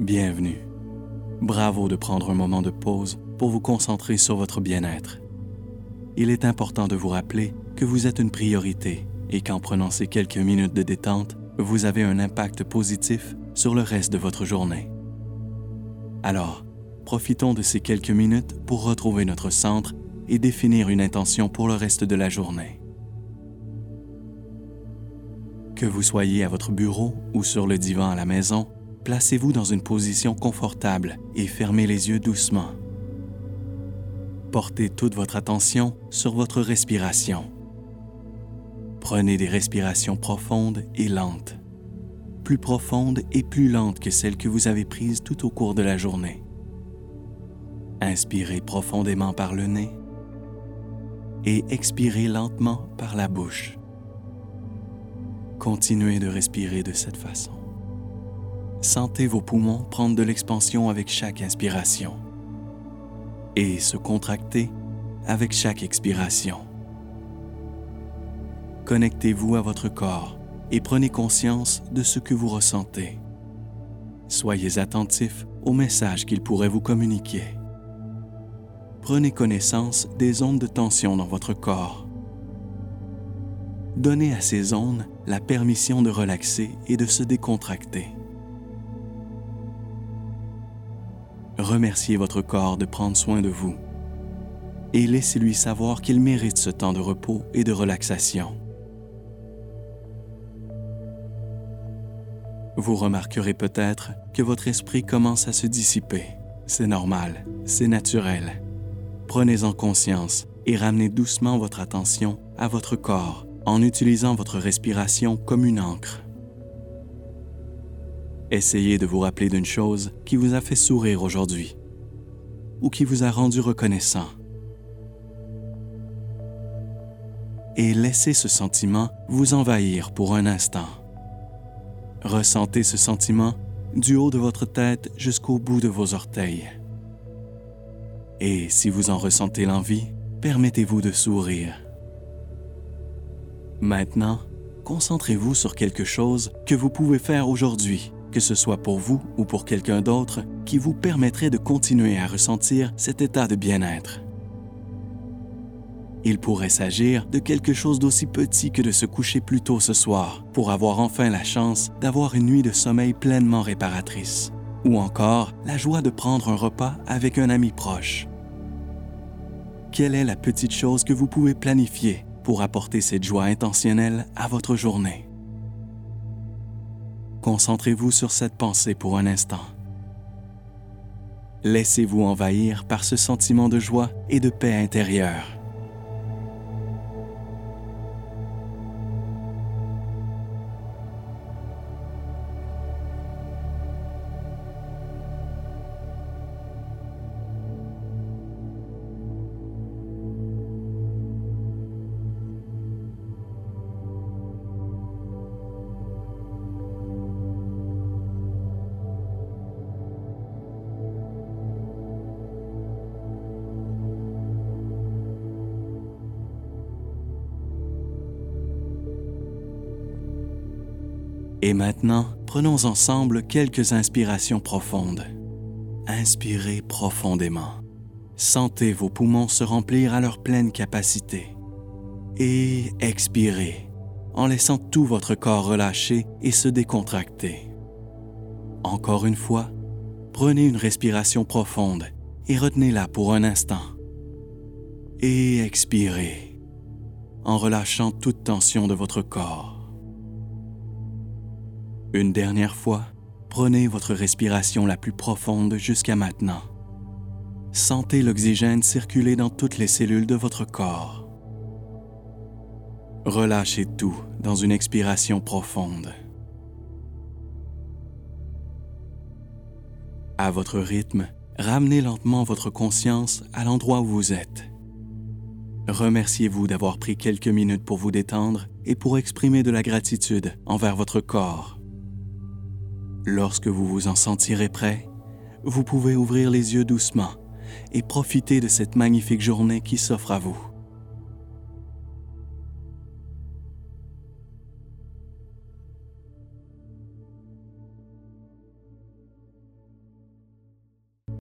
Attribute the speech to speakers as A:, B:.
A: Bienvenue. Bravo de prendre un moment de pause pour vous concentrer sur votre bien-être. Il est important de vous rappeler que vous êtes une priorité et qu'en prenant ces quelques minutes de détente, vous avez un impact positif sur le reste de votre journée. Alors, profitons de ces quelques minutes pour retrouver notre centre et définir une intention pour le reste de la journée. Que vous soyez à votre bureau ou sur le divan à la maison, placez-vous dans une position confortable et fermez les yeux doucement. Portez toute votre attention sur votre respiration. Prenez des respirations profondes et lentes, plus profondes et plus lentes que celles que vous avez prises tout au cours de la journée. Inspirez profondément par le nez et expirez lentement par la bouche. Continuez de respirer de cette façon. Sentez vos poumons prendre de l'expansion avec chaque inspiration et se contracter avec chaque expiration. Connectez-vous à votre corps et prenez conscience de ce que vous ressentez. Soyez attentif aux messages qu'il pourrait vous communiquer. Prenez connaissance des ondes de tension dans votre corps. Donnez à ces ondes la permission de relaxer et de se décontracter. Remerciez votre corps de prendre soin de vous et laissez-lui savoir qu'il mérite ce temps de repos et de relaxation. Vous remarquerez peut-être que votre esprit commence à se dissiper. C'est normal, c'est naturel. Prenez-en conscience et ramenez doucement votre attention à votre corps en utilisant votre respiration comme une encre. Essayez de vous rappeler d'une chose qui vous a fait sourire aujourd'hui ou qui vous a rendu reconnaissant. Et laissez ce sentiment vous envahir pour un instant. Ressentez ce sentiment du haut de votre tête jusqu'au bout de vos orteils. Et si vous en ressentez l'envie, permettez-vous de sourire. Maintenant, concentrez-vous sur quelque chose que vous pouvez faire aujourd'hui que ce soit pour vous ou pour quelqu'un d'autre, qui vous permettrait de continuer à ressentir cet état de bien-être. Il pourrait s'agir de quelque chose d'aussi petit que de se coucher plus tôt ce soir pour avoir enfin la chance d'avoir une nuit de sommeil pleinement réparatrice, ou encore la joie de prendre un repas avec un ami proche. Quelle est la petite chose que vous pouvez planifier pour apporter cette joie intentionnelle à votre journée? Concentrez-vous sur cette pensée pour un instant. Laissez-vous envahir par ce sentiment de joie et de paix intérieure. Et maintenant, prenons ensemble quelques inspirations profondes. Inspirez profondément. Sentez vos poumons se remplir à leur pleine capacité. Et expirez en laissant tout votre corps relâcher et se décontracter. Encore une fois, prenez une respiration profonde et retenez-la pour un instant. Et expirez en relâchant toute tension de votre corps. Une dernière fois, prenez votre respiration la plus profonde jusqu'à maintenant. Sentez l'oxygène circuler dans toutes les cellules de votre corps. Relâchez tout dans une expiration profonde. À votre rythme, ramenez lentement votre conscience à l'endroit où vous êtes. Remerciez-vous d'avoir pris quelques minutes pour vous détendre et pour exprimer de la gratitude envers votre corps Lorsque vous vous en sentirez prêt, vous pouvez ouvrir les yeux doucement et profiter de cette magnifique journée qui s'offre à vous.